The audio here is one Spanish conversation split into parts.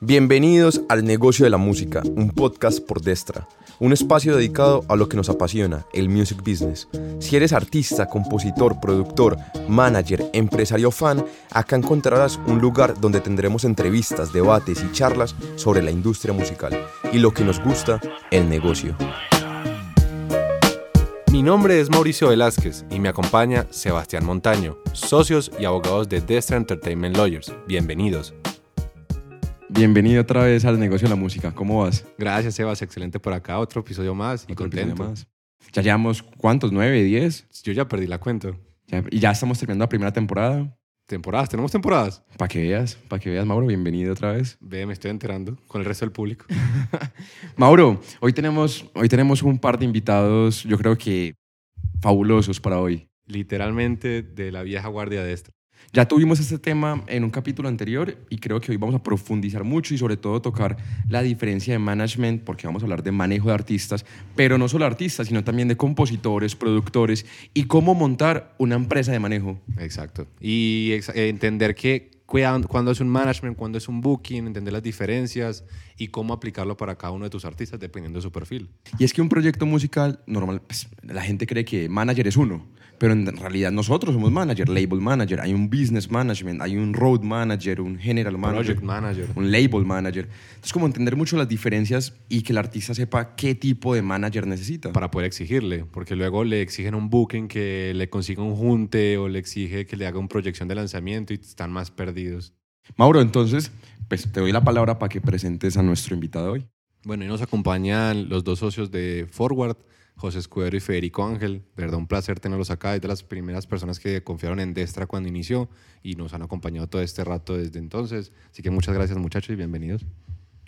Bienvenidos al Negocio de la Música, un podcast por Destra, un espacio dedicado a lo que nos apasiona, el music business. Si eres artista, compositor, productor, manager, empresario fan, acá encontrarás un lugar donde tendremos entrevistas, debates y charlas sobre la industria musical y lo que nos gusta, el negocio. Mi nombre es Mauricio Velázquez y me acompaña Sebastián Montaño, socios y abogados de Destra Entertainment Lawyers. Bienvenidos. Bienvenido otra vez al negocio de la música. ¿Cómo vas? Gracias, Sebas. Excelente por acá. Otro episodio más y Otro contento. más. Ya llevamos, ¿cuántos? ¿Nueve, diez? Yo ya perdí la cuenta. Ya- y ya estamos terminando la primera temporada. Temporadas, tenemos temporadas. Para que veas, para que veas, Mauro, bienvenido otra vez. Ve, me estoy enterando con el resto del público. Mauro, hoy tenemos, hoy tenemos un par de invitados, yo creo que fabulosos para hoy. Literalmente de la vieja guardia de esta. Ya tuvimos este tema en un capítulo anterior y creo que hoy vamos a profundizar mucho y sobre todo tocar la diferencia de management, porque vamos a hablar de manejo de artistas, pero no solo artistas, sino también de compositores, productores y cómo montar una empresa de manejo. Exacto. Y entender que cuándo es un management, cuándo es un booking, entender las diferencias y cómo aplicarlo para cada uno de tus artistas dependiendo de su perfil. Y es que un proyecto musical normal, pues, la gente cree que manager es uno, pero en realidad nosotros somos manager, label manager, hay un business management, hay un road manager, un general manager, Project manager. un label manager. Entonces como entender mucho las diferencias y que el artista sepa qué tipo de manager necesita. para poder exigirle, porque luego le exigen un booking que le consiga un junte o le exige que le haga una proyección de lanzamiento y están más perdidos. Mauro, entonces, pues te doy la palabra para que presentes a nuestro invitado hoy. Bueno, y nos acompañan los dos socios de Forward, José Escudero y Federico Ángel. De verdad, un placer tenerlos acá. Es de las primeras personas que confiaron en Destra cuando inició y nos han acompañado todo este rato desde entonces. Así que muchas gracias, muchachos, y bienvenidos.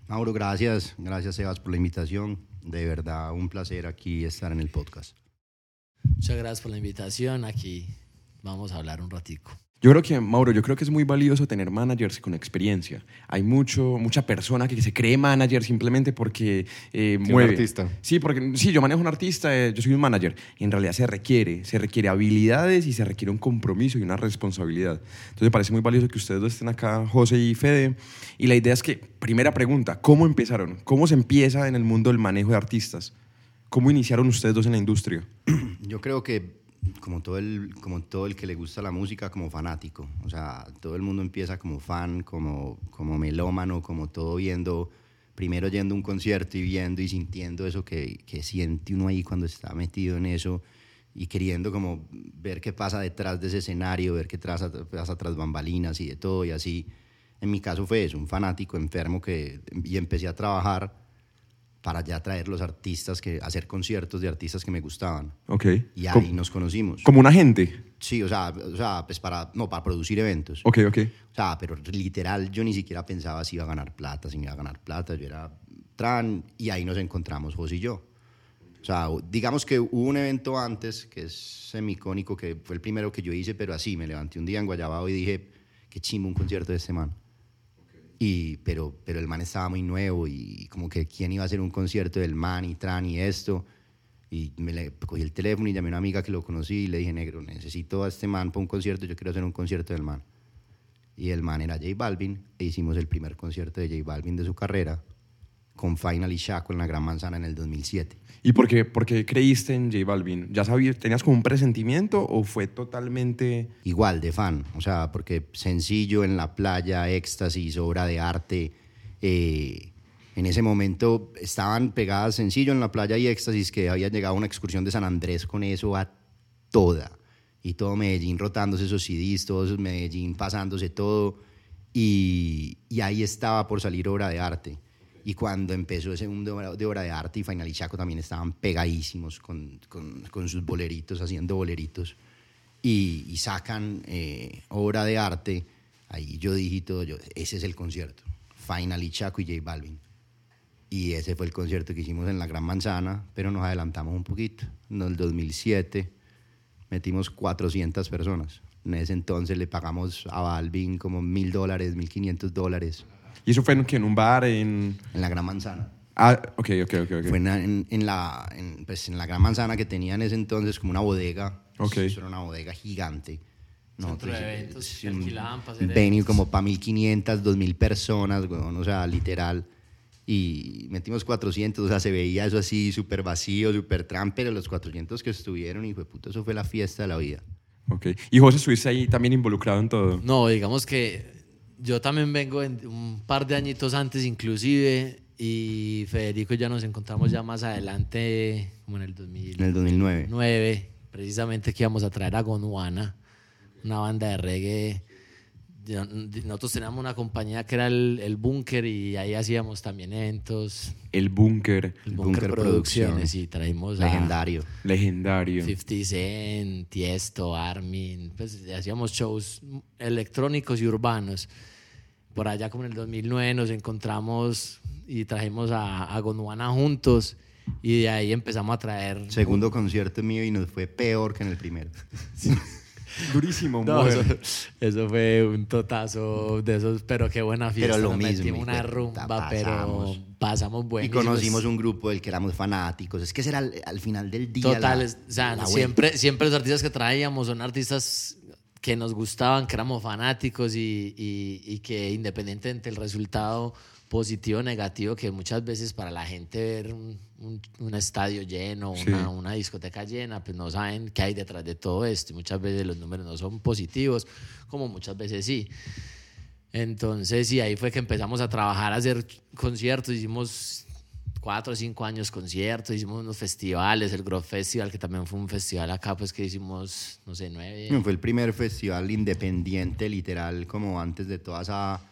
Mauro, gracias. Gracias, Sebas, por la invitación. De verdad, un placer aquí estar en el podcast. Muchas gracias por la invitación. Aquí vamos a hablar un ratico. Yo creo que, Mauro, yo creo que es muy valioso tener managers con experiencia. Hay mucho, mucha persona que se cree manager simplemente porque eh, un mueve. artista. Sí, porque sí, yo manejo un artista, eh, yo soy un manager. Y en realidad se requiere, se requiere habilidades y se requiere un compromiso y una responsabilidad. Entonces me parece muy valioso que ustedes dos estén acá, José y Fede. Y la idea es que, primera pregunta, ¿cómo empezaron? ¿Cómo se empieza en el mundo del manejo de artistas? ¿Cómo iniciaron ustedes dos en la industria? Yo creo que, como todo, el, como todo el que le gusta la música, como fanático. O sea, todo el mundo empieza como fan, como, como melómano, como todo viendo, primero yendo a un concierto y viendo y sintiendo eso que, que siente uno ahí cuando está metido en eso y queriendo como ver qué pasa detrás de ese escenario, ver qué pasa, pasa tras bambalinas y de todo y así. En mi caso fue eso, un fanático enfermo que y empecé a trabajar para ya traer los artistas, que hacer conciertos de artistas que me gustaban. Ok. Y ahí nos conocimos. como un agente. Sí, o sea, o sea, pues para, no, para producir eventos. Ok, ok. O sea, pero literal yo ni siquiera pensaba si iba a ganar plata, si me iba a ganar plata. Yo era tran y ahí nos encontramos José y yo. O sea, digamos que hubo un evento antes que es semicónico, que fue el primero que yo hice, pero así, me levanté un día en Guayabao y dije, qué chimbo un concierto de este man. Y, pero, pero el man estaba muy nuevo y como que quién iba a hacer un concierto del man y tran y esto. Y me le, cogí el teléfono y llamé a una amiga que lo conocí y le dije, negro, necesito a este man para un concierto, yo quiero hacer un concierto del man. Y el man era J Balvin e hicimos el primer concierto de J Balvin de su carrera con Final y Shaco en la Gran Manzana en el 2007. ¿Y por qué, por qué creíste en J Balvin? ¿Ya sabías, tenías como un presentimiento o fue totalmente... Igual de fan, o sea, porque sencillo en la playa, éxtasis, obra de arte. eh, en ese momento estaban pegadas sencillo en la playa y éxtasis que había llegado una excursión de San Andrés con eso a toda. Y todo Medellín rotándose esos CDs, todo Medellín pasándose todo. Y, y ahí estaba por salir obra de arte. Y cuando empezó ese mundo de obra- de arte y Final y Chaco también estaban pegadísimos con, con, con sus boleritos, haciendo boleritos. Y, y sacan eh, obra de arte, ahí yo dije todo, yo, ese es el concierto. Final y Chaco y J Balvin. Y ese fue el concierto que hicimos en la Gran Manzana, pero nos adelantamos un poquito. En el 2007 metimos 400 personas. En ese entonces le pagamos a Balvin como mil dólares, mil quinientos dólares ¿Y eso fue en, qué, en un bar? En... en la Gran Manzana. Ah, ok, ok, ok. ok. Fue en, en- en la, en, pues, en la Gran Manzana que tenía en ese entonces como una bodega. Ok. Eso era una bodega gigante. Centro de eventos sí, que un hacer venue eventos. como para 1500, 2000 personas, weón, o sea, literal. Y metimos 400, o sea, se veía eso así súper vacío, súper tram, pero los 400 que estuvieron, y fue puto, eso fue la fiesta de la vida. Ok. Y José, estuviste ahí también involucrado en todo. No, digamos que yo también vengo en un par de añitos antes inclusive y Federico y ya nos encontramos ya más adelante, como en el 2000. En el 2009. 9, precisamente que íbamos a traer a Gondwana, una banda de reggae. Nosotros teníamos una compañía que era el, el Búnker y ahí hacíamos también eventos. El búnker, El Búnker Producciones. y traímos a Legendario. legendario. 50 Cent, Tiesto, Armin. Pues hacíamos shows electrónicos y urbanos. Por allá como en el 2009 nos encontramos y trajimos a, a Gondwana juntos y de ahí empezamos a traer... Segundo concierto mío y nos fue peor que en el primero. Durísimo, No, eso, eso fue un totazo de esos, pero qué buena fiesta. Pero lo nos mismo, metimos una rumba, pero pasamos. pasamos Y bueno. conocimos un grupo del que éramos fanáticos. Es que ese era al, al final del día. Total, la- es- o sea, la siempre, siempre los artistas que traíamos son artistas que nos gustaban, que éramos fanáticos y, y- y que independientemente del resultado positivo o negativo, que muchas veces para la gente ver un, un- un estadio lleno, Sí. una, una discoteca llena, pues no saben qué hay detrás de todo esto y muchas veces los números no son positivos, como muchas veces sí. Entonces, y ahí fue que empezamos a trabajar, a hacer conciertos, hicimos cuatro o cinco años conciertos, hicimos unos festivales, el Grove Festival, que también fue un festival acá, pues que hicimos, no sé, nueve. Fue el primer festival independiente, literal, como antes de toda esa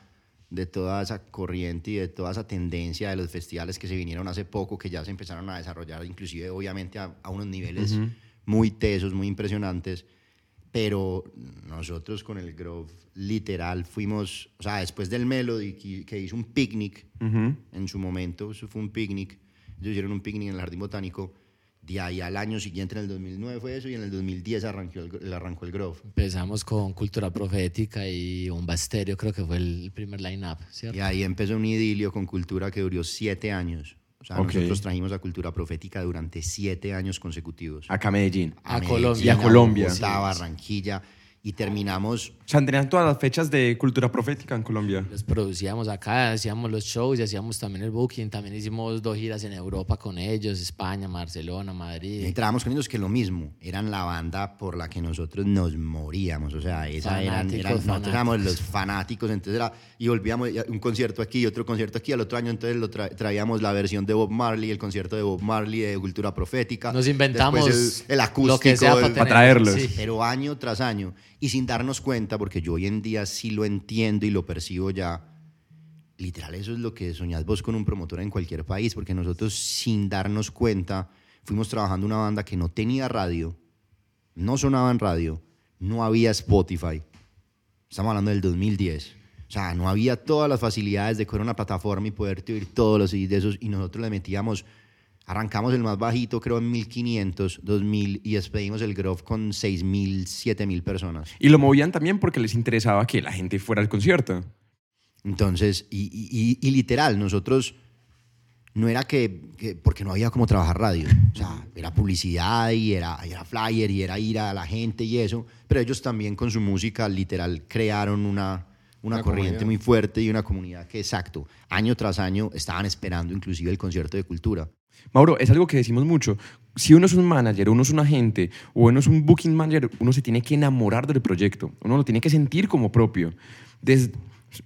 de toda esa corriente y de toda esa tendencia de los festivales que se vinieron hace poco, que ya se empezaron a desarrollar, inclusive obviamente a, a unos niveles muy tesos, muy impresionantes, pero nosotros con el Grove literal fuimos, o sea, después del Melody que, que hizo un picnic Ujú. en su momento, eso fue un picnic, ellos hicieron un picnic en el Jardín Botánico, de ahí al año siguiente, en el 2009 fue eso, y en el 2010 arrancó el, arrancó el Grove. Empezamos con Cultura Profética y Bomba Estéreo, creo que fue el primer line-up, ¿cierto? Y ahí empezó un idilio con cultura que duró siete años. O sea, nosotros trajimos a cultura profética durante siete años consecutivos. Acá a Medellín. A Medellín, Colombia. Y a Colombia. Bogotá, Barranquilla. Y terminamos, O sea, tenían todas las fechas de cultura profética en Colombia. Los producíamos acá, hacíamos los shows y hacíamos también el booking. También hicimos dos giras en Europa con ellos, España, Barcelona, y Madrid. entrábamos con ellos que lo mismo, eran la banda por la que nosotros nos moríamos. O sea, esa eran, Fanáticos, eran- nosotros fanáticos. éramos los fanáticos. Entonces era, y volvíamos y un concierto aquí, otro concierto aquí. Al otro año entonces lo tra- traíamos la versión de Bob Marley, el concierto de Bob Marley de cultura profética. Nos inventamos el, el acústico. lo que sea para, el- tener, traerlos. sí. pero año tras año y sin darnos cuenta, porque yo hoy en día sí lo entiendo y lo percibo ya, literal eso es lo que soñás vos con un promotor en cualquier país, porque nosotros sin darnos cuenta fuimos trabajando una banda que no tenía radio, no sonaba en radio, no había Spotify, estamos hablando del 2010. O sea, no había todas las facilidades de coger una plataforma y poderte oír todos los CDs de esos y nosotros le metíamos Arrancamos el más bajito, creo, en 1500, 2000 y despedimos el Grove con 6000, 7000 personas. Y lo movían también porque les interesaba que la gente fuera al concierto. Entonces, y, y- y- y literal, nosotros no era que, que- porque no había como trabajar radio, o sea, era publicidad y era, y era flyer y era ir a la gente y eso, pero ellos también con su música literal crearon una, una, Una corriente comunidad. muy fuerte y una comunidad que, exacto, año tras año estaban esperando inclusive el concierto de cultura. Mauro, es algo que decimos mucho. Si uno es un manager, uno es un agente o uno es un booking manager, uno se tiene que enamorar del proyecto. Uno lo tiene que sentir como propio. Des-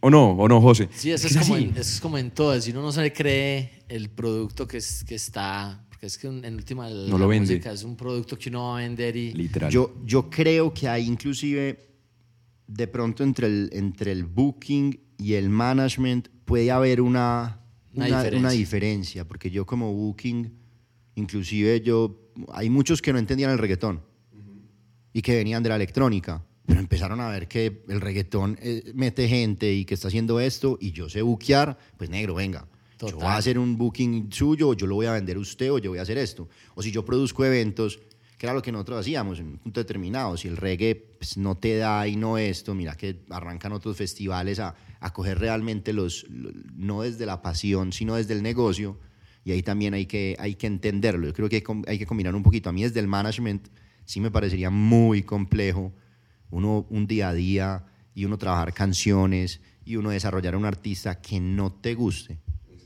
¿O no? ¿O no, José? Sí, eso que es, como en, eso es como en todo. Si uno no se le cree el producto que, es, que está. Porque es que en última. la No lo vende. música Es un producto que uno va a vender y. Literal. Yo, yo creo que hay inclusive, de pronto entre el, entre el booking y el management puede haber una, Una una, diferencia. una diferencia, porque yo como booking, inclusive yo, hay muchos que no entendían el reggaetón y que venían de la electrónica, pero empezaron a ver que el reggaetón eh, mete gente y que está haciendo esto y yo sé buquear, pues negro, venga. Yo voy a Total. hacer un booking suyo, o yo lo voy a vender a usted, o yo voy a hacer esto. O si yo produzco eventos, que era lo que nosotros hacíamos en un punto determinado. Si el reggae pues, no te da y no esto, mira que arrancan otros festivales a, a coger realmente los, lo- no desde la pasión, sino desde el negocio. Y ahí también hay que, hay que entenderlo. Yo creo que hay, que combinar un poquito. A mí desde el management sí me parecería muy complejo uno un día a día y uno trabajar canciones y uno desarrollar un artista que no te guste.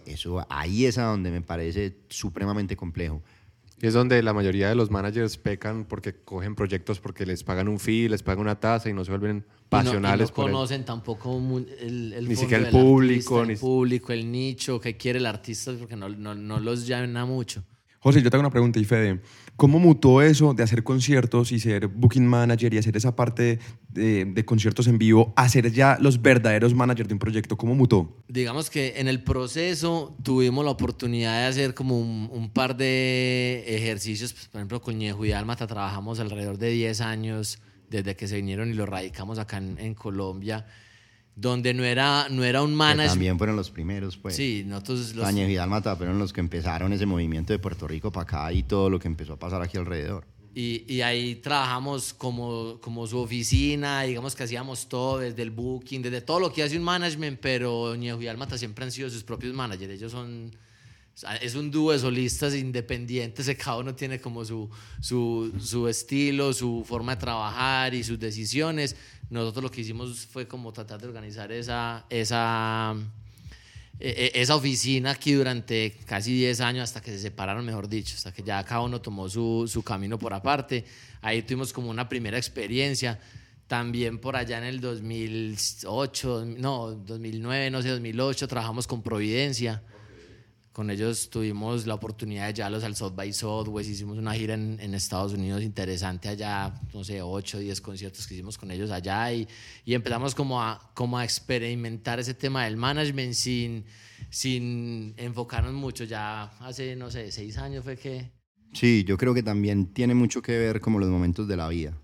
Eso ahí es a donde me parece supremamente complejo. Y es donde la mayoría de los managers pecan porque cogen proyectos porque les pagan un fee, les pagan una tasa y no se vuelven Y no- y pasionales no, el- conocen tampoco el, el Ni siquiera el público, artista, ni- el público, el nicho, que quiere el artista, porque no, no, no los llama mucho. José, yo te hago una pregunta, y Fede. ¿Cómo mutó eso de hacer conciertos y ser booking manager y hacer esa parte de, conciertos en vivo a ser ya los verdaderos managers de un proyecto? ¿Cómo mutó? Digamos que en el proceso tuvimos la oportunidad de hacer como un, par de ejercicios, pues, por ejemplo con Ñejo y Almata trabajamos alrededor de 10 años desde que se vinieron y lo radicamos acá en Colombia, donde no era, no era un management. también fueron los primeros, pues. Sí, nosotros los, Caña y Dálmata fueron los que empezaron ese movimiento de Puerto Rico para acá y todo lo que empezó a pasar aquí alrededor. Y, y ahí trabajamos como, como su oficina, digamos que hacíamos todo, desde el booking, desde todo lo que hace un management, pero Ñejo y Almata siempre han sido sus propios managers. Ellos son, es un dúo de solistas independientes, cada uno tiene como su, su, su estilo, su forma de trabajar y sus decisiones. Nosotros lo que hicimos fue como tratar de organizar esa, esa, e- e- esa oficina aquí durante casi 10 años hasta que se separaron, mejor dicho, hasta que ya cada uno tomó su, su camino por aparte. Ahí tuvimos como una primera experiencia. También por allá en el 2008, no, 2009, no sé, 2008, trabajamos con Providencia. Con ellos tuvimos la oportunidad de llevarlos al South by Southwest, hicimos una gira en, Estados Unidos interesante allá, no sé, 8 o 10 conciertos que hicimos con ellos allá y, y empezamos como a, como a experimentar ese tema del management sin, sin enfocarnos mucho. Ya hace, no sé, 6 años fue que... Sí, yo creo que también tiene mucho que ver como los momentos de la vida.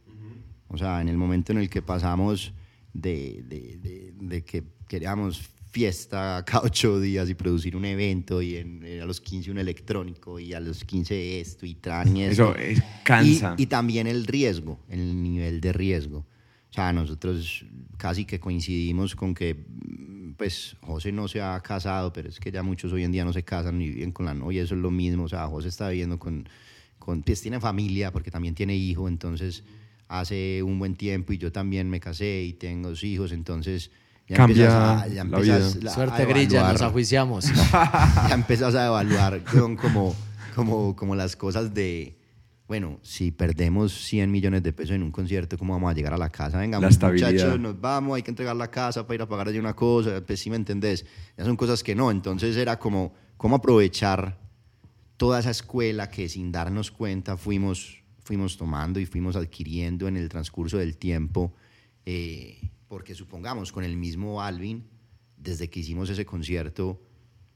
O sea, en el momento en el que pasamos de- de- de que queríamos fiesta cada ocho días y producir un evento y en- eh, a los 15 un electrónico y a los 15 esto y tran y Eso esto. es- cansa. Y, y también el riesgo, el nivel de riesgo. O sea, nosotros casi que coincidimos con que, mm, pues, José no se ha casado, pero es que ya muchos hoy en día no se casan ni viven con la novia, eso es lo mismo. O sea, José está viviendo con, con pues tiene familia porque también tiene hijo, entonces hace un buen tiempo y yo también me casé y tengo dos hijos, entonces ya Cambia empiezas a- ya la empiezas vida. a Suerte grilla, evaluar nos ajuiciamos. ya empezás a evaluar como, como, como las cosas de, bueno, si perdemos 100 millones de pesos en un concierto, ¿cómo vamos a llegar a la casa? Venga, La muchachos, nos vamos, hay que entregar la casa para ir a pagar allí una cosa, pues sí me entendés. Ya son cosas que no, entonces era como, cómo aprovechar toda esa escuela que sin darnos cuenta fuimos, fuimos tomando y fuimos adquiriendo en el transcurso del tiempo, eh, porque supongamos con el mismo Alvin, desde que hicimos ese concierto,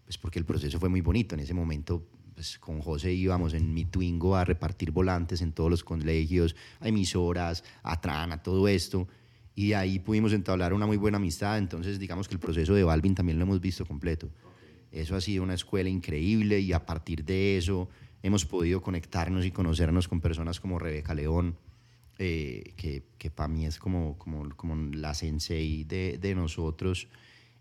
pues porque el proceso fue muy bonito. En ese momento, pues con José íbamos en mi Twingo a repartir volantes en todos los colegios, a emisoras, a Tran, a todo esto. Y ahí pudimos entablar una muy buena amistad. Entonces, digamos que el proceso de Balvin también lo hemos visto completo. Eso ha sido una escuela increíble y a partir de eso hemos podido conectarnos y conocernos con personas como Rebeca León, eh, que, que para mí es como, como, como la sensei de, de nosotros,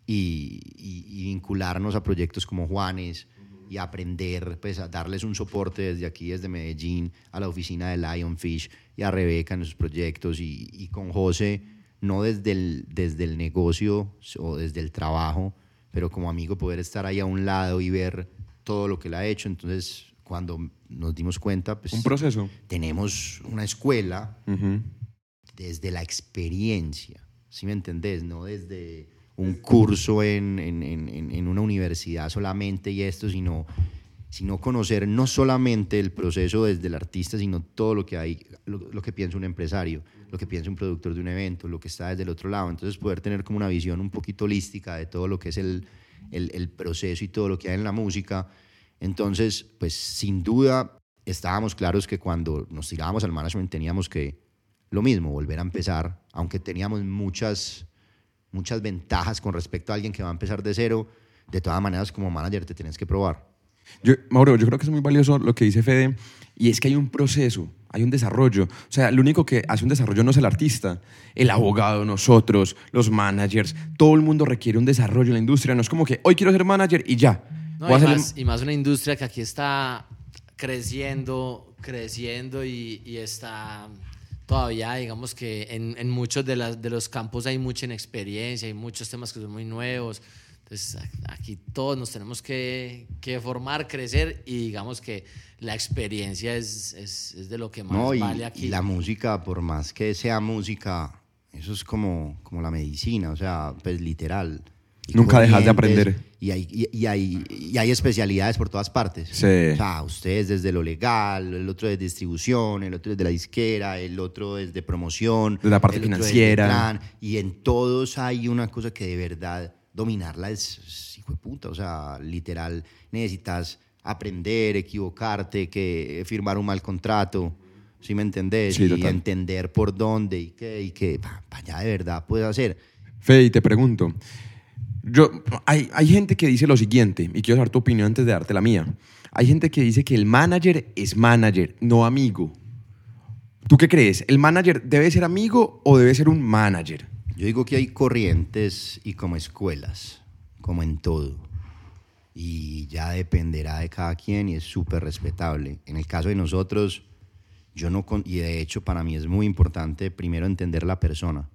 y, y- y vincularnos a proyectos como Juanes y aprender, pues a darles un soporte desde aquí, desde Medellín, a la oficina de Lionfish y a Rebeca en sus proyectos y, y con José, no desde el, desde el negocio o desde el trabajo, pero como amigo poder estar ahí a un lado y ver todo lo que él ha hecho. Entonces, cuando nos dimos cuenta, pues Un proceso. tenemos una escuela Ujú. desde la experiencia, ¿sí me entendés? No desde un curso en, en- en- en- en una universidad solamente y esto, sino, sino conocer no solamente el proceso desde el artista, sino todo lo que hay, lo, lo que piensa un empresario, lo que piensa un productor de un evento, lo que está desde el otro lado. Entonces poder tener como una visión un poquito holística de todo lo que es el, el- el proceso y todo lo que hay en la música. Entonces, pues sin duda estábamos claros que cuando nos tirábamos al management teníamos que lo mismo, volver a empezar, aunque teníamos muchas, muchas ventajas con respecto a alguien que va a empezar de cero, de todas maneras como manager te tienes que probar. Yo, Mauro, yo creo que es muy valioso lo que dice Fede, y es que hay un proceso, hay un desarrollo. O sea, lo único que hace un desarrollo no es el artista, el abogado, nosotros, los managers, todo el mundo requiere un desarrollo en la industria. No es como que hoy quiero ser manager y ya. No, y, ser el- más, y más una industria que aquí está creciendo, creciendo y, y está todavía, digamos que en, en muchos de, las, de los campos hay mucha inexperiencia, hay muchos temas que son muy nuevos. Entonces, aquí todos nos tenemos que, que formar, crecer y digamos que la experiencia es, es, es de lo que más No, y, vale aquí. y la música, por más que sea música, eso es como, como la medicina, o sea, pues literal. Nunca dejas de aprender. Y hay, y, y hay, y hay especialidades por todas partes. Sí. O sea, ustedes desde lo legal, el otro es distribución, el otro es de la disquera, el otro es de promoción. De la parte el otro es de financiera. plan, y en todos hay una cosa que de verdad dominarla es, es hijo de puta. O sea, literal, necesitas aprender, equivocarte, que firmar un mal contrato. ¿Sí me entendés? Sí, y total. entender por dónde y qué, y qué para allá de verdad puedes hacer. Fede, y te pregunto. Yo, hay, hay gente que dice lo siguiente, y quiero saber tu opinión antes de darte la mía. Hay gente que dice que el manager es manager, no amigo. ¿Tú qué crees? ¿El manager debe ser amigo o debe ser un manager? Yo digo que hay corrientes y como escuelas, como en todo. Y ya dependerá de cada quien y es súper respetable. En el caso de nosotros, yo no, con- y de hecho para mí es muy importante primero entender la persona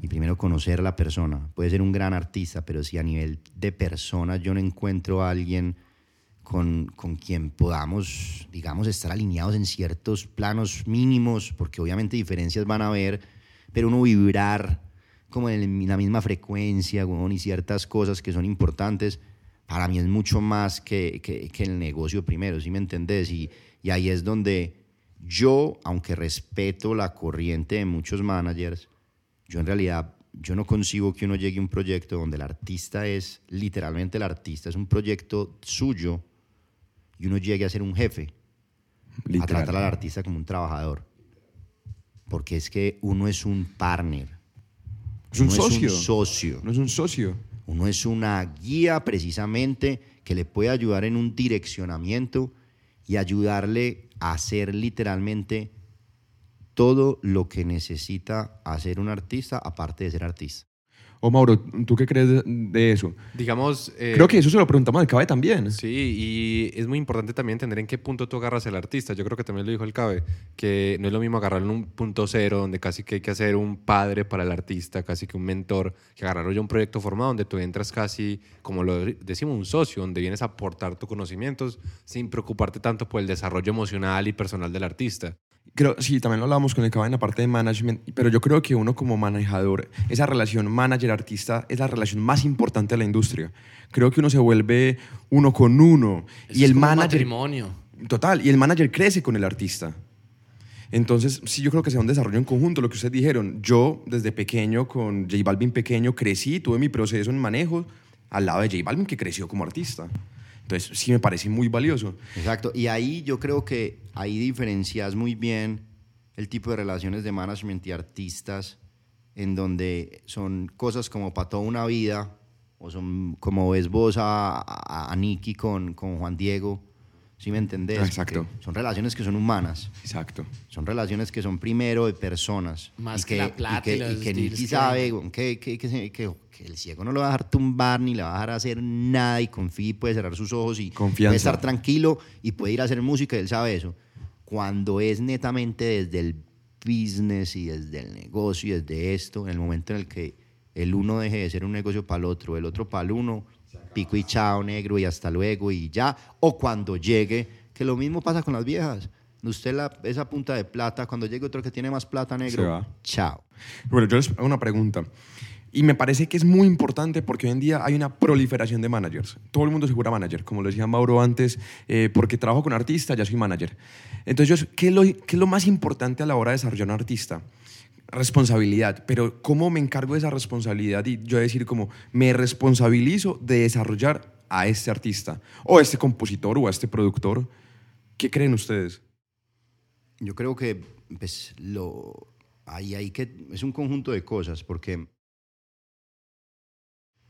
y primero conocer la persona. Puede ser un gran artista, pero si a nivel de persona yo no encuentro a alguien con, con quien podamos, digamos, estar alineados en ciertos planos mínimos, porque obviamente diferencias van a haber, pero uno vibrar como en la misma frecuencia y ciertas cosas que son importantes, para mí es mucho más que, que- que el negocio primero, ¿sí me entendés? Y, y ahí es donde yo, aunque respeto la corriente de muchos managers, yo en realidad, yo no concibo que uno llegue a un proyecto donde el artista es literalmente el artista, es un proyecto suyo y uno llegue a ser un jefe, a tratar al artista como un trabajador. Porque es que uno es un partner. Es un uno socio. Es un socio. No es un socio. Uno es una guía precisamente que le puede ayudar en un direccionamiento y ayudarle a hacer literalmente todo lo que necesita hacer un artista aparte de ser artista. O Mauro, ¿tú qué crees de, de eso? Digamos... eh, Creo que eso se lo preguntamos al Cabe también. Sí, y es muy importante también entender en qué punto tú agarras al artista. Yo creo que también lo dijo el Cabe, que no es lo mismo agarrarlo en un punto cero, donde casi que hay que hacer un padre para el artista, casi que un mentor, que agarrarlo ya un proyecto formado, donde tú entras casi, como lo decimos, un socio, donde vienes a aportar tus conocimientos sin preocuparte tanto por el desarrollo emocional y personal del artista. Creo, sí, también lo hablábamos con el Cabe en la parte de management, pero yo creo que uno como manejador, esa relación manager-artista es la relación más importante de la industria. Creo que uno se vuelve uno con uno Eso y es el como un manager... matrimonio. Total, y el manager crece con el artista. Entonces, sí, yo creo que sea un desarrollo en conjunto, lo que ustedes dijeron. Yo, desde pequeño, con J Balvin pequeño, crecí, tuve mi proceso en manejo al lado de J Balvin, que creció como artista. Entonces, sí me parece muy valioso. Exacto. Y ahí yo creo que ahí diferencias muy bien el tipo de relaciones de management y artistas en donde son cosas como para toda una vida o son como ves vos a, a, Nicky con, con Juan Diego. ¿Sí me entendés? Ah, exacto. Porque Son relaciones que son humanas. Exacto. Son relaciones que son primero de personas. Más y que la plata y y que, los y que Nicky que sabe hay. weón, que, que, que, se- que- que el ciego no lo va a dejar tumbar ni le va a dejar hacer nada y confía y puede cerrar sus ojos y Confianza. puede estar tranquilo y puede ir a hacer música y él sabe eso. Cuando es netamente desde el business y desde el negocio y desde esto, en el momento en el que el uno deje de ser un negocio para el otro, el otro para el uno, pico y chao negro y hasta luego y ya, o cuando llegue, que lo mismo pasa con las viejas. Usted la, esa punta de plata, cuando llegue otro que tiene más plata negro, chao. Bueno, yo les hago una pregunta. Y me parece que es muy importante porque hoy en día hay una proliferación de managers. Todo el mundo se jura manager, como lo decía Mauro antes, eh, porque trabajo con artistas, ya soy manager. Entonces, ¿qué, es lo, ¿qué es lo más importante a la hora de desarrollar un artista? Responsabilidad, pero ¿cómo me encargo de esa responsabilidad? Y yo decir como, me responsabilizo de desarrollar a este artista, o a este compositor, o a este productor. ¿Qué creen ustedes? Yo creo que pues, lo, ahí hay que, es un conjunto de cosas, porque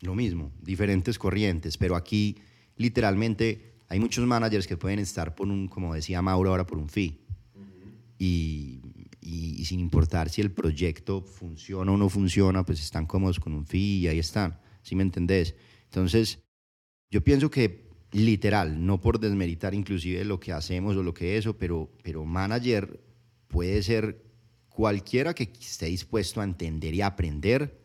lo mismo, diferentes corrientes, pero aquí literalmente hay muchos managers que pueden estar por un, como decía Mauro ahora, por un fee. y, y- sin importar si el proyecto funciona o no funciona, pues están cómodos con un fee y ahí están, ¿sí me entendés? Entonces, yo pienso que literal, no por desmeritar inclusive lo que hacemos o lo que eso, pero, pero manager puede ser cualquiera que esté dispuesto a entender y aprender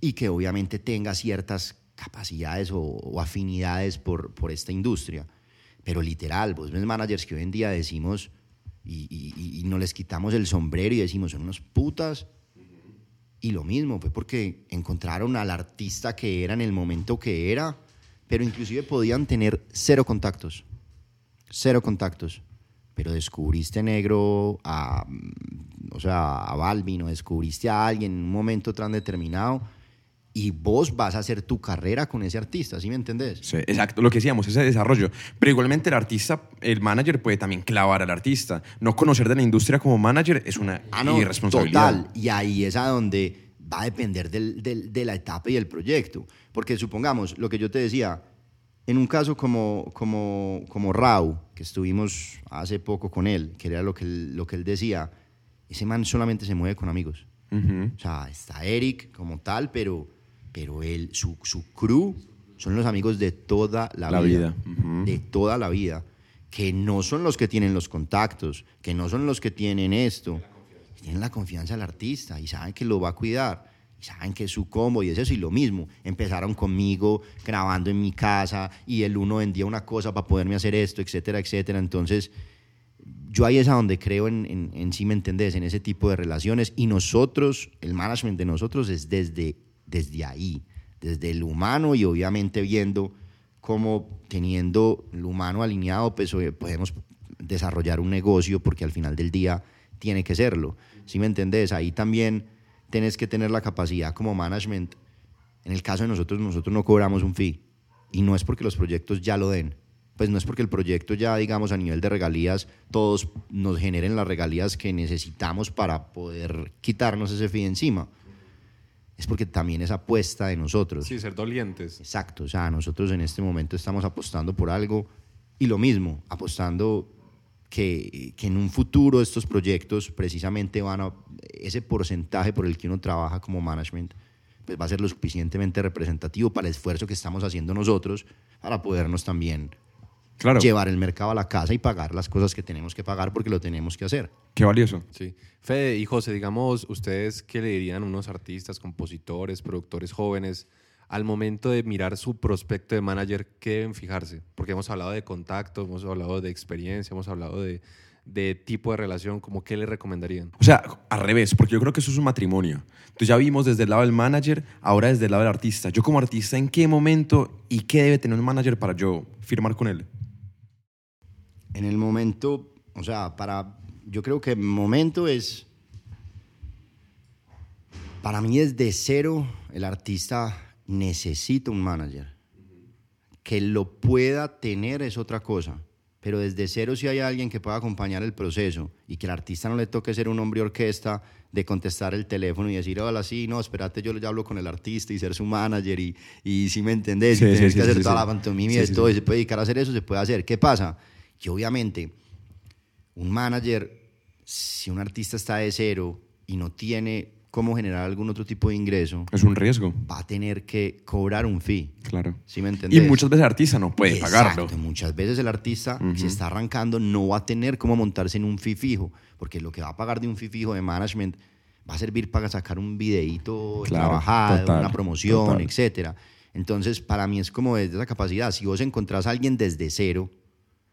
y que obviamente tenga ciertas capacidades o, o afinidades por, por esta industria. Pero literal, vos ves managers que hoy en día decimos y, y, y no les quitamos el sombrero y decimos son unos putas. Y lo mismo, fue porque encontraron al artista que era en el momento que era, pero inclusive podían tener cero contactos. Cero contactos. Pero descubriste negro a, mm, o sea, a Balvin o descubriste a alguien en un momento tan determinado y vos vas a hacer tu carrera con ese artista, ¿sí me entendés? Sí, exacto, lo que decíamos, ese desarrollo. Pero igualmente el artista, el manager puede también clavar al artista. No conocer de la industria como manager es una Ah, no, irresponsabilidad. Total, y ahí es a donde va a depender del- del- de la etapa y el proyecto. Porque supongamos, lo que yo te decía, en un caso como, como, como Rau, que estuvimos hace poco con él, que era lo que, él- lo que él decía, ese man solamente se mueve con amigos. Ujú. O sea, está Eric como tal, pero, pero él, su, su crew son los amigos de toda la, La vida. vida. De toda la vida. Que no son los que tienen los contactos, que no son los que tienen esto. Tienen la confianza del artista y saben que lo va a cuidar. Y saben que es su combo y es eso. Y lo mismo, empezaron conmigo grabando en mi casa y el uno vendía una cosa para poderme hacer esto, etcétera, etcétera. Entonces, yo ahí es a donde creo en, en, en sí me entendés, en ese tipo de relaciones. Y nosotros, el management de nosotros es desde, desde ahí, desde el humano y obviamente viendo cómo teniendo el humano alineado, pues podemos desarrollar un negocio porque al final del día tiene que serlo. ¿Sí me entendés? Ahí también tenés que tener la capacidad como management. En el caso de nosotros, nosotros no cobramos un fee. Y no es porque los proyectos ya lo den. Pues no es porque el proyecto ya, digamos, a nivel de regalías, todos nos generen las regalías que necesitamos para poder quitarnos ese fee encima. Es porque también es apuesta de nosotros. Sí, ser dolientes. Exacto, o sea, nosotros en este momento estamos apostando por algo y lo mismo, apostando que, que en un futuro estos proyectos precisamente van a, ese porcentaje por el que uno trabaja como management, pues va a ser lo suficientemente representativo para el esfuerzo que estamos haciendo nosotros para podernos también Claro, llevar el mercado a la casa y pagar las cosas que tenemos que pagar porque lo tenemos que hacer. qué valioso. Sí. Fede y José, digamos, ¿ustedes qué le dirían a unos artistas, compositores, productores jóvenes al momento de mirar su prospecto de manager? ¿Qué deben fijarse? Porque hemos hablado de contacto, hemos hablado de experiencia, hemos hablado de, de tipo de relación, ¿cómo qué le recomendarían? O sea, al revés, porque yo creo que eso es un matrimonio. Entonces ya vimos desde el lado del manager, ahora desde el lado del artista. Yo como artista, ¿en qué momento y qué debe tener un manager para yo firmar con él? En el momento, o sea, para, yo creo que el momento es, para mí desde cero el artista necesita un manager. Que lo pueda tener es otra cosa, pero desde cero si hay alguien que pueda acompañar el proceso y que el artista no le toque ser un hombre orquesta de contestar el teléfono y decir, hola, sí, no, espérate, yo ya hablo con el artista y ser su manager y, y si me entendés, Sí, y sí, que hacer toda la pantomima y de todo, y se puede dedicar a hacer eso, se puede hacer. ¿Qué pasa? Que obviamente un manager, si un artista está de cero y no tiene cómo generar algún otro tipo de ingreso, Es un riesgo, va a tener que cobrar un fee. claro. ¿Sí me entendés? Y muchas veces el artista no puede Exacto, pagarlo. Muchas veces el artista que se está arrancando no va a tener cómo montarse en un fee fijo, porque lo que va a pagar de un fee fijo de management va a servir para sacar un videíto Claro, trabajado, total, una promoción, total. etcétera. Entonces, para mí es como desde esa capacidad. Si vos encontrás a alguien desde cero,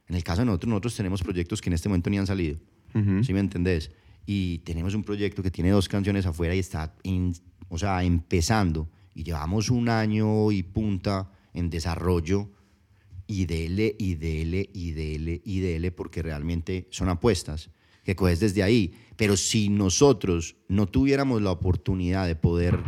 en el caso de nosotros, nosotros tenemos proyectos que en este momento ni han salido. Ujú. ¿Sí me entendés? Y tenemos un proyecto que tiene dos canciones afuera y está, en- o sea, empezando. Y llevamos un año y punta en desarrollo y dele, y dele, y dele, y dele, porque realmente son apuestas que coges desde ahí. Pero si nosotros no tuviéramos la oportunidad de poder,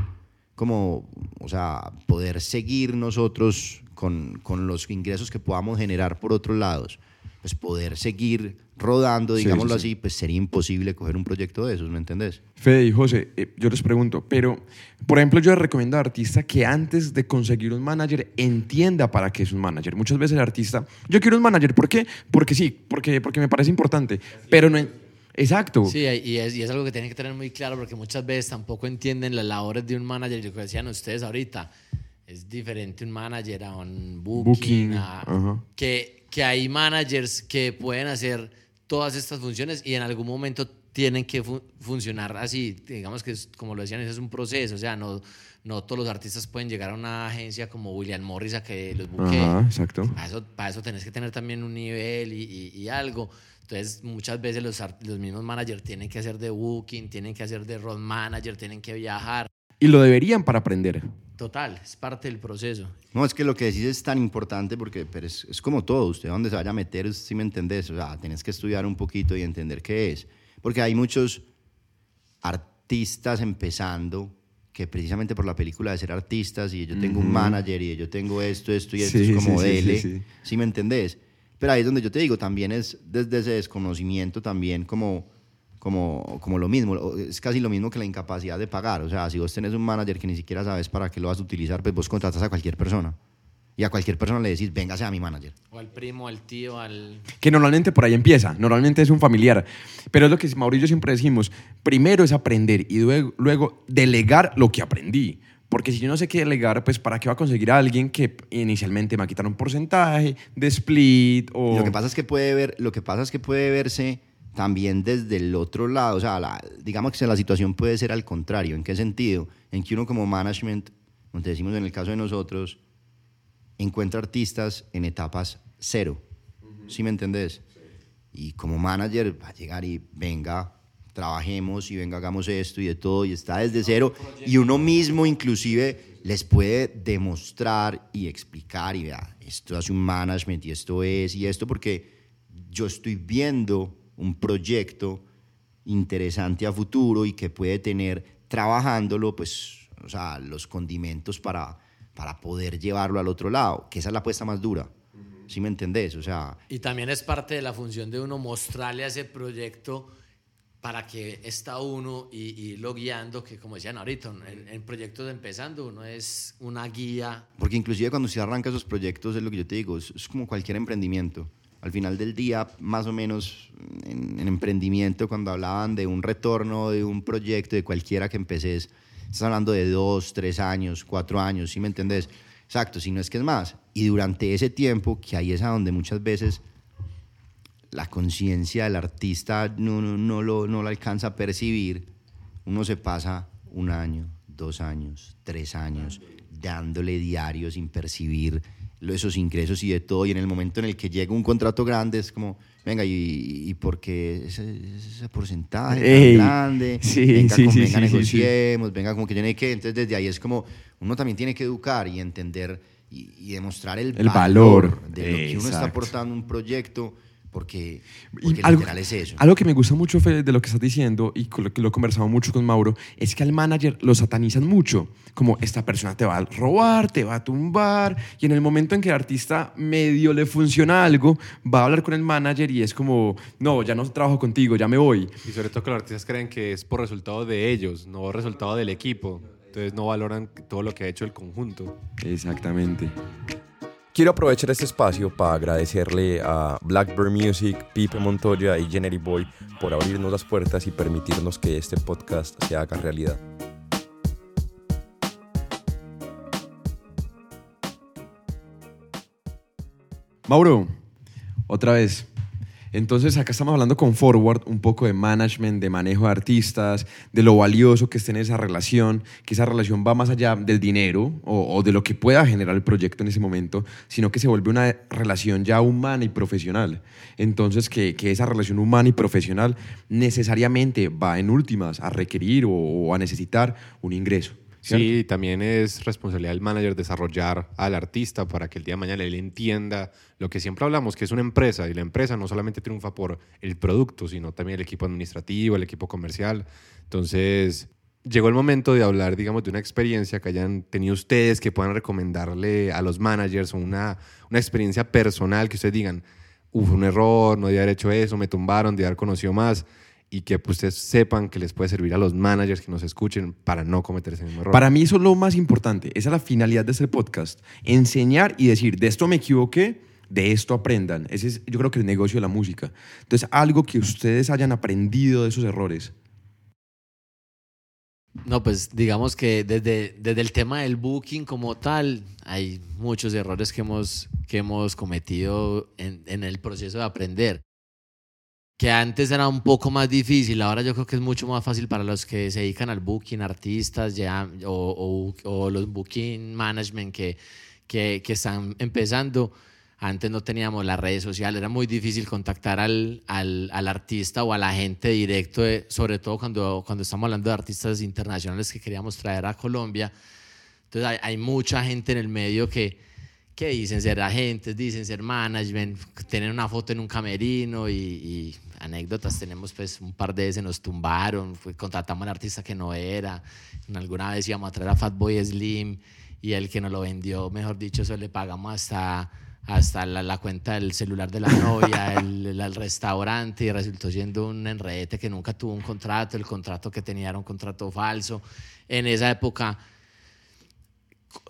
como, o sea, poder seguir nosotros con, con los ingresos que podamos generar por otros lados, pues poder seguir rodando, digámoslo sí, sí. así, pues sería imposible coger un proyecto de esos, ¿me entendés? Fede y José, eh, yo les pregunto, pero, por ejemplo, yo les recomiendo al artista que antes de conseguir un manager entienda para qué es un manager. Muchas veces el artista, yo quiero un manager, ¿por qué? Porque sí, porque, porque me parece importante, pero no... Exacto. Sí, y es, y es algo que tienen que tener muy claro porque muchas veces tampoco entienden las labores de un manager. Lo que decían ustedes ahorita, es diferente un manager a un booking. Booking, a- ajá. que, que hay managers que pueden hacer todas estas funciones y en algún momento tienen que fu- funcionar así. Digamos que, es, como lo decían, ese es un proceso. O sea, no, no todos los artistas pueden llegar a una agencia como William Morris a que los buquee. Ajá, exacto. Para eso, para eso tenés que tener también un nivel y, y- y algo. Entonces, muchas veces los, los mismos managers tienen que hacer de booking, tienen que hacer de road manager, tienen que viajar. Y lo deberían para aprender. Total, es parte del proceso. No, es que lo que decís es tan importante porque pero es, es como todo, usted donde se vaya a meter, si me entendés, o sea, tenés que estudiar un poquito y entender qué es. Porque hay muchos artistas empezando que precisamente por la película de ser artistas y yo tengo un manager y yo tengo esto, esto y esto, Sí, es como sí, sí, dele, sí, sí. ¿sí me entendés? Pero ahí es donde yo te digo, también es desde ese desconocimiento también como, como, como lo mismo, es casi lo mismo que la incapacidad de pagar, o sea, si vos tenés un manager que ni siquiera sabes para qué lo vas a utilizar, pues vos contratas a cualquier persona y a cualquier persona le decís, véngase a mi manager. O al primo, al tío, al... Que normalmente por ahí empieza, normalmente es un familiar. Pero es lo que Mauricio siempre decimos, primero es aprender y luego, luego delegar lo que aprendí. Porque si yo no sé qué delegar, pues ¿para qué va a conseguir a alguien que inicialmente me va a quitar un porcentaje de split o... Y Lo que pasa es que puede ver, lo que pasa es que puede verse también desde el otro lado, o sea, la- digamos que la situación puede ser al contrario. ¿En qué sentido? En que uno como management, como te decimos en el caso de nosotros, encuentra artistas en etapas cero. ¿Sí me entendés? Y como manager va a llegar y venga, trabajemos y venga, hagamos esto y de todo y está desde cero. Y uno mismo inclusive les puede demostrar y explicar y vea, esto hace un management y esto es y esto porque yo estoy viendo un proyecto interesante a futuro y que puede tener trabajándolo, pues, o sea, los condimentos para, para poder llevarlo al otro lado, que esa es la apuesta más dura. ¿Sí me entendés? O sea, Y también es parte de la función de uno mostrarle a ese proyecto para que está uno y, y irlo guiando, que como decían ahorita, en, en proyectos empezando uno es una guía. Porque inclusive cuando se arranca esos proyectos, es lo que yo te digo, es, es como cualquier emprendimiento. Al final del día, más o menos en, en emprendimiento, cuando hablaban de un retorno de un proyecto, de cualquiera que empeces, estás hablando de dos, tres años, cuatro años, ¿sí me entendés? Exacto, si no es que es más. Y durante ese tiempo, que ahí es a donde muchas veces la conciencia del artista no, no, no lo, no lo alcanza a percibir, uno se pasa un año, dos años, tres años, dándole diario sin percibir esos ingresos y de todo, y en el momento en el que llega un contrato grande es como, venga, ¿y, y por qué ese, ese porcentaje tan Ey, grande? sí, venga, sí, con- sí, venga sí, sí, sí. negociemos, venga, como que tiene que, entonces desde ahí es como, uno también tiene que educar y entender y, y demostrar el, El valor. de lo que uno está aportando un proyecto, porque, Y porque algo, literal es eso. algo que me gusta mucho, Fede, de lo que estás diciendo y con lo que lo he conversado mucho con Mauro, es que al manager lo satanizan mucho. Como esta persona te va a robar, te va a tumbar. Y en el momento en que el artista medio le funciona algo, va a hablar con el manager y es como, no, ya no trabajo contigo, ya me voy. Y sobre todo que los artistas creen que es por resultado de ellos, no resultado del equipo. Entonces no valoran todo lo que ha hecho el conjunto. Exactamente. Quiero aprovechar este espacio para agradecerle a Blackbird Music, Pipe Montoya y Jenny Boy por abrirnos las puertas y permitirnos que este podcast se haga realidad. Mauro, otra vez. Entonces acá estamos hablando con Forward un poco de management, de manejo de artistas, de lo valioso que es tener esa relación, que esa relación va más allá del dinero o, de lo que pueda generar el proyecto en ese momento, sino que se vuelve una relación ya humana y profesional. Entonces que, que esa relación humana y profesional necesariamente va en últimas a requerir o a necesitar un ingreso. Sí, también es responsabilidad del manager desarrollar al artista para que el día de mañana él entienda lo que siempre hablamos, que es una empresa y la empresa no solamente triunfa por el producto, sino también el equipo administrativo, el equipo comercial. Entonces, llegó el momento de hablar, digamos, de una experiencia que hayan tenido ustedes, que puedan recomendarle a los managers una, una experiencia personal que ustedes digan, hubo un error, no debía haber hecho eso, me tumbaron, de haber conocido más y que pues, ustedes sepan que les puede servir a los managers que nos escuchen para no cometer ese mismo error. Para mí eso es lo más importante. Esa es la finalidad de este podcast. Enseñar y decir, de esto me equivoqué, de esto aprendan. Ese es, yo creo que el negocio de la música. Entonces, algo que ustedes hayan aprendido de esos errores. No, pues digamos que desde, desde el tema del booking como tal, hay muchos errores que hemos, que hemos cometido en, en el proceso de aprender. Que antes era un poco más difícil, ahora yo creo que es mucho más fácil para los que se dedican al booking, artistas ya, o, o, los booking management que, que, que, están empezando. Antes no teníamos las redes sociales, era muy difícil contactar al, al, al artista o a la gente directo, eh, sobre todo cuando, cuando estamos hablando de artistas internacionales que queríamos traer a Colombia. Entonces hay, hay mucha gente en el medio que, que dicen ser agentes, dicen ser management, tener una foto en un camerino y, y anécdotas tenemos pues un par de veces nos tumbaron, contratamos a un artista que no era, alguna vez íbamos a traer a Fatboy Slim y el que nos lo vendió, mejor dicho, eso le pagamos hasta hasta la, cuenta del celular de la novia, el, el, restaurante, y resultó siendo un enredete que nunca tuvo un contrato, el contrato que tenía era un contrato falso. En esa época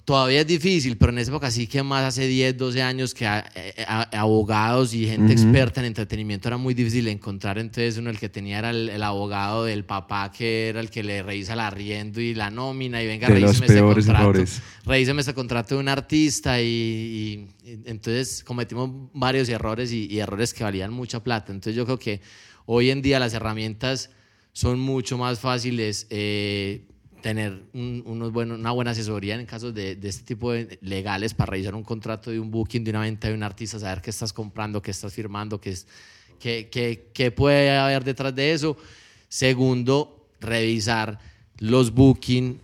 todavía es difícil, pero en esa época sí que más hace 10, 12 años que abogados y gente experta en entretenimiento era muy difícil encontrar. Entonces uno el que tenía era el, abogado del papá que era el que le revisa el arriendo y la nómina y venga, revíseme este contrato. Revíseme este contrato de un artista y, entonces cometimos varios errores y, errores que valían mucha plata. Entonces yo creo que hoy en día las herramientas son mucho más fáciles. Eh, tener unos buenos, una buena asesoría en casos de, de, este tipo de legales para revisar un contrato de un booking, de una venta de un artista, saber qué estás comprando, qué estás firmando, qué, es, qué, qué, qué puede haber detrás de eso. Segundo, revisar los booking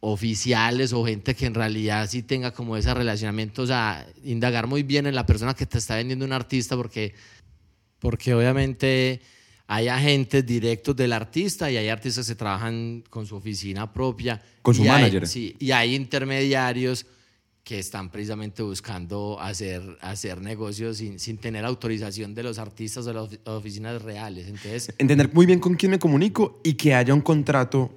oficiales o gente que en realidad sí tenga como ese relacionamiento, o sea, indagar muy bien en la persona que te está vendiendo un artista porque, porque obviamente hay agentes directos del artista y hay artistas que trabajan con su oficina propia. Con su manager. sí, y hay intermediarios que están precisamente buscando hacer, hacer negocios sin, sin tener autorización de los artistas o las oficinas reales. Entonces, Entender muy bien con quién me comunico y que haya un contrato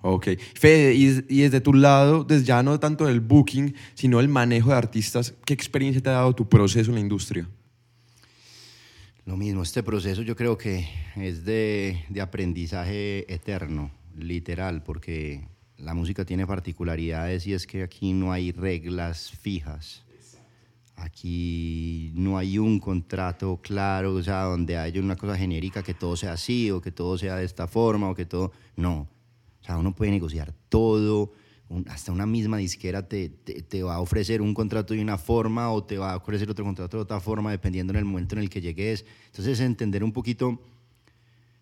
Ok. Fede, y, y, desde tu lado, desde ya no tanto del booking, sino el manejo de artistas, ¿qué experiencia te ha dado tu proceso en la industria? Lo mismo, este proceso yo creo que es de, de, aprendizaje eterno, literal, porque la música tiene particularidades y es que aquí no hay reglas fijas. Aquí no hay un contrato claro, o sea, donde haya una cosa genérica que todo sea así o que todo sea de esta forma o que todo... No, o sea, uno puede negociar todo hasta una misma disquera te, te, va a ofrecer un contrato de una forma o te va a ofrecer otro contrato de otra forma, dependiendo en el momento en el que llegues. Entonces, entender un poquito,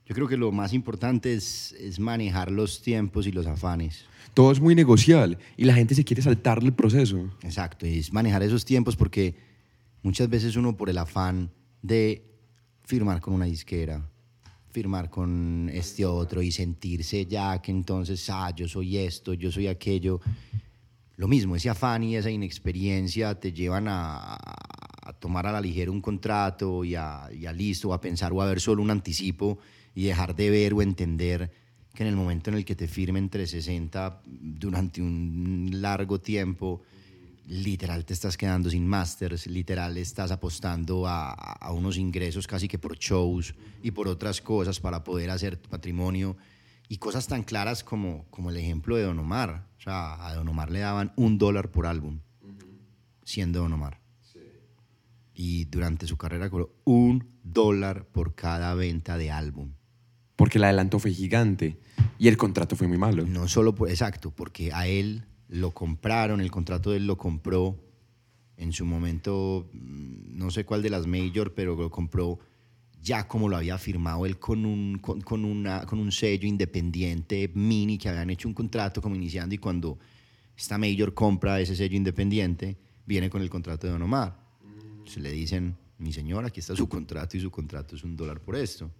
yo creo que lo más importante es, es manejar los tiempos y los afanes. Todo es muy negocial y la gente se quiere saltar el proceso. Exacto, y es manejar esos tiempos porque muchas veces uno por el afán de firmar con una disquera, firmar con este otro y sentirse ya que entonces, ah, yo soy esto, yo soy aquello. Lo mismo, ese afán y esa inexperiencia te llevan a, tomar a la ligera un contrato y a, y a, listo, a pensar o a ver solo un anticipo y dejar de ver o entender que en el momento en el que te firmen 360 durante un largo tiempo, literal te estás quedando sin masters, literal estás apostando a, a, unos ingresos casi que por shows y por otras cosas para poder hacer tu patrimonio y cosas tan claras como, como el ejemplo de Don Omar. O sea, a Don Omar le daban un dólar por álbum, siendo Don Omar. Y durante su carrera cobró un dólar por cada venta de álbum. Porque el adelanto fue gigante y el contrato fue muy malo. No solo por, exacto, porque a él lo compraron, el contrato de él lo compró en su momento, mm, no sé cuál de las major, pero lo compró ya como lo había firmado él con un, con, una, con un sello independiente mini que habían hecho un contrato como iniciando y cuando esta major compra ese sello independiente, viene con el contrato de Don Omar. Se le dicen, mi señora, aquí está su contrato y su contrato es un dólar por esto.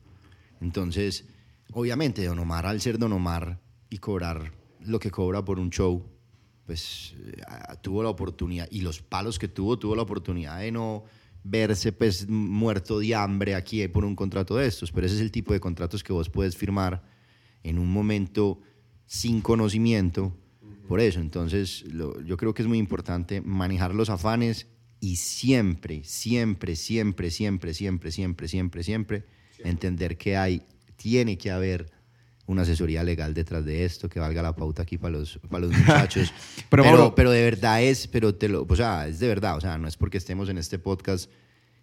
Entonces, obviamente, Don Omar, al ser Don Omar y cobrar lo que cobra por un show, pues eh, tuvo la oportunidad, y los palos que tuvo, tuvo la oportunidad de no verse pues muerto de hambre aquí por un contrato de estos, pero ese es el tipo de contratos que vos puedes firmar en un momento sin conocimiento, por eso, entonces yo creo que es muy importante manejar los afanes y siempre, siempre, siempre, siempre, siempre, siempre, siempre, siempre, entender que hay, tiene que haber una asesoría legal detrás de esto, que valga la pauta aquí para los, para los muchachos. pero, pero, de verdad es, pero te lo, o sea, es de verdad, o sea, no es porque estemos en este podcast,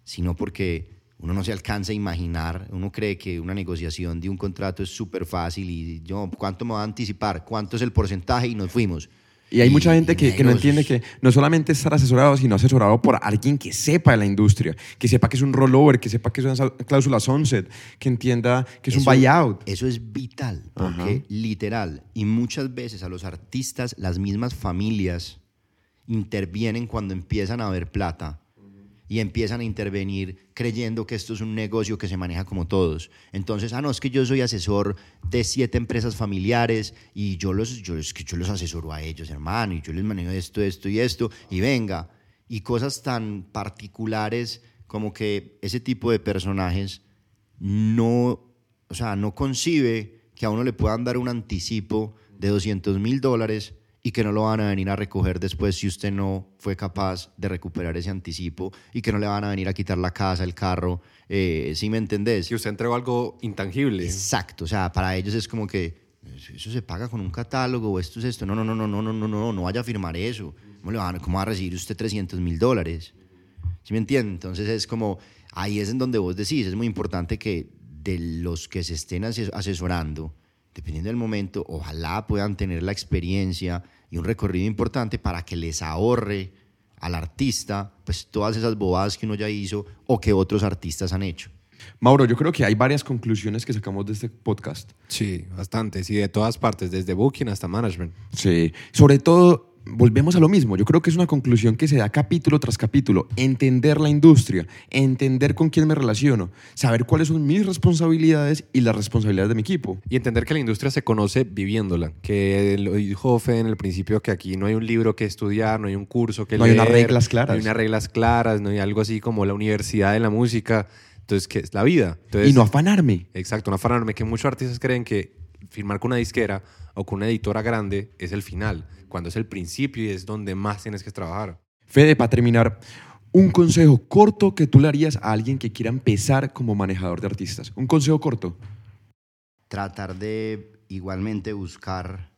sino porque uno no se alcanza a imaginar, uno cree que una negociación de un contrato es súper fácil y yo, ¿cuánto me va a anticipar? ¿Cuánto es el porcentaje? Y nos fuimos. Y hay mucha gente que, que no entiende que no solamente estar asesorado, sino asesorado por alguien que sepa de la industria, que sepa que es un rollover, que sepa que es una cláusula sunset, que entienda que es un buyout. Eso es vital, porque literal, y muchas veces a los artistas, las mismas familias intervienen cuando empiezan a ver plata y empiezan a intervenir creyendo que esto es un negocio que se maneja como todos. Entonces, ah, no, es que yo soy asesor de siete empresas familiares y yo los, yo, es que yo los asesoro a ellos, hermano, y yo les manejo esto, esto y esto, y venga. Y cosas tan particulares como que ese tipo de personajes no, o sea, no concibe que a uno le puedan dar un anticipo de 200 mil dólares y que no lo van a venir a recoger después si usted no fue capaz de recuperar ese anticipo y que no le van a venir a quitar la casa, el carro, eh, ¿sí me entendés? Si usted entregó algo intangible. Exacto, o sea, para ellos es como que eso se paga con un catálogo o esto es esto. No, no, no, no, no, no, no, no, no vaya a firmar eso. ¿Cómo, le van, cómo va a recibir usted 300 mil dólares? ¿Sí me entiende? Entonces es como, ahí es en donde vos decís, es muy importante que de los que se estén ases- asesorando, dependiendo del momento, ojalá puedan tener la experiencia y un recorrido importante para que les ahorre al artista pues todas esas bobadas que uno ya hizo o que otros artistas han hecho. Mauro, yo creo que hay varias conclusiones que sacamos de este podcast. Sí, bastante. Sí, de todas partes, desde booking hasta management. Sí, sobre todo volvemos a lo mismo. Yo creo que es una conclusión que se da capítulo tras capítulo. Entender la industria, entender con quién me relaciono, saber cuáles son mis responsabilidades y las responsabilidades de mi equipo. Y entender que la industria se conoce viviéndola. Que lo dijo Fede en el principio que aquí no hay un libro que estudiar, no hay un curso que No hay leer, unas reglas claras. No hay unas reglas claras, no hay algo así como la universidad de la música. Entonces, que es la vida. Entonces, y no afanarme. Exacto, no afanarme, que muchos artistas creen que firmar con una disquera o con una editora grande es el final, cuando es el principio y es donde más tienes que trabajar. Fede, para terminar, un consejo corto que tú le harías a alguien que quiera empezar como manejador de artistas. Un consejo corto. tratar de igualmente buscar,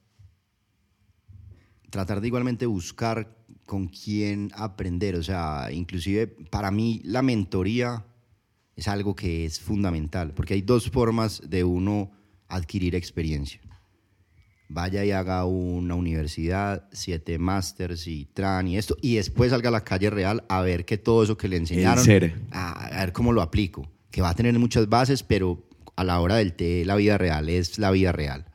tratar de igualmente buscar con quién aprender. O sea, inclusive para mí la mentoría es algo que es fundamental, porque hay dos formas de uno adquirir experiencia. Vaya y haga una universidad, siete másters y tran y esto, y después salga a la calle real a ver que todo eso que le enseñaron, a, a ver cómo lo aplico. Que va a tener muchas bases, pero a la hora del té, la vida real es la vida real.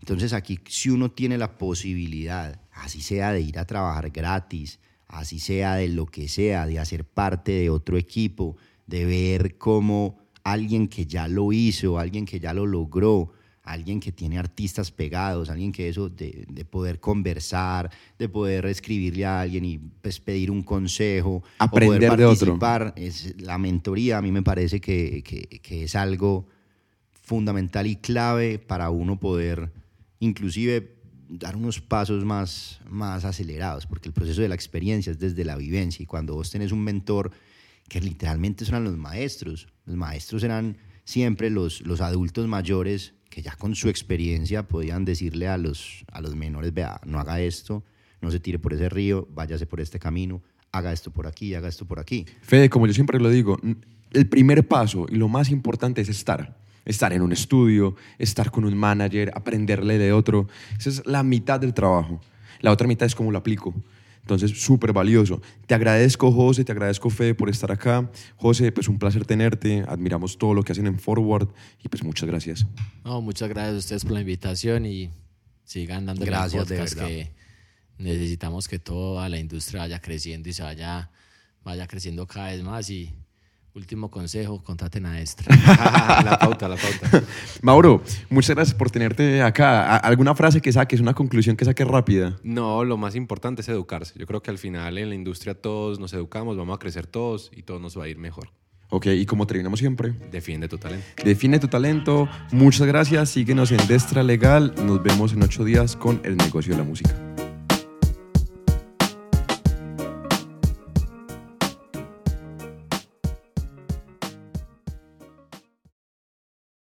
Entonces aquí, si uno tiene la posibilidad, así sea de ir a trabajar gratis, así sea de lo que sea, de hacer parte de otro equipo, de ver cómo alguien que ya lo hizo, alguien que ya lo logró, alguien que tiene artistas pegados, alguien que eso, de, de poder conversar, de poder escribirle a alguien y pues, pedir un consejo, o Aprender poder de otro. participar, es, la mentoría a mí me parece que, que- que es algo fundamental y clave para uno poder inclusive dar unos pasos más, más acelerados, porque el proceso de la experiencia es desde la vivencia y cuando vos tenés un mentor que literalmente eran los maestros, los maestros eran siempre los, los adultos mayores que ya con su experiencia podían decirle a los, a los menores, vea, no haga esto, no se tire por ese río, váyase por este camino, haga esto por aquí, haga esto por aquí. Fede, como yo siempre lo digo, el primer paso y lo más importante es estar. Estar en un estudio, estar con un manager, aprenderle de otro. Esa es la mitad del trabajo. La otra mitad es cómo lo aplico. Entonces, súper valioso. Te agradezco, José, te agradezco, Fede, por estar acá. José, pues un placer tenerte. Admiramos todo lo que hacen en Forward y pues muchas gracias. No, muchas gracias a ustedes por la invitación y sigan dando Gracias, de verdad. que necesitamos que toda la industria vaya creciendo y se vaya, vaya creciendo cada vez más y último consejo, contraten a Extra. la pauta, la pauta. Mauro, muchas gracias por tenerte acá. ¿Alguna frase que saques, una conclusión que saques rápida? No, lo más importante es educarse. Yo creo que al final en la industria todos nos educamos, vamos a crecer todos y todo nos va a ir mejor. Ok, y como terminamos siempre, Defiende tu talento. Define tu talento. Muchas gracias. Síguenos en Destra Legal. Nos vemos en ocho días con el negocio de la música.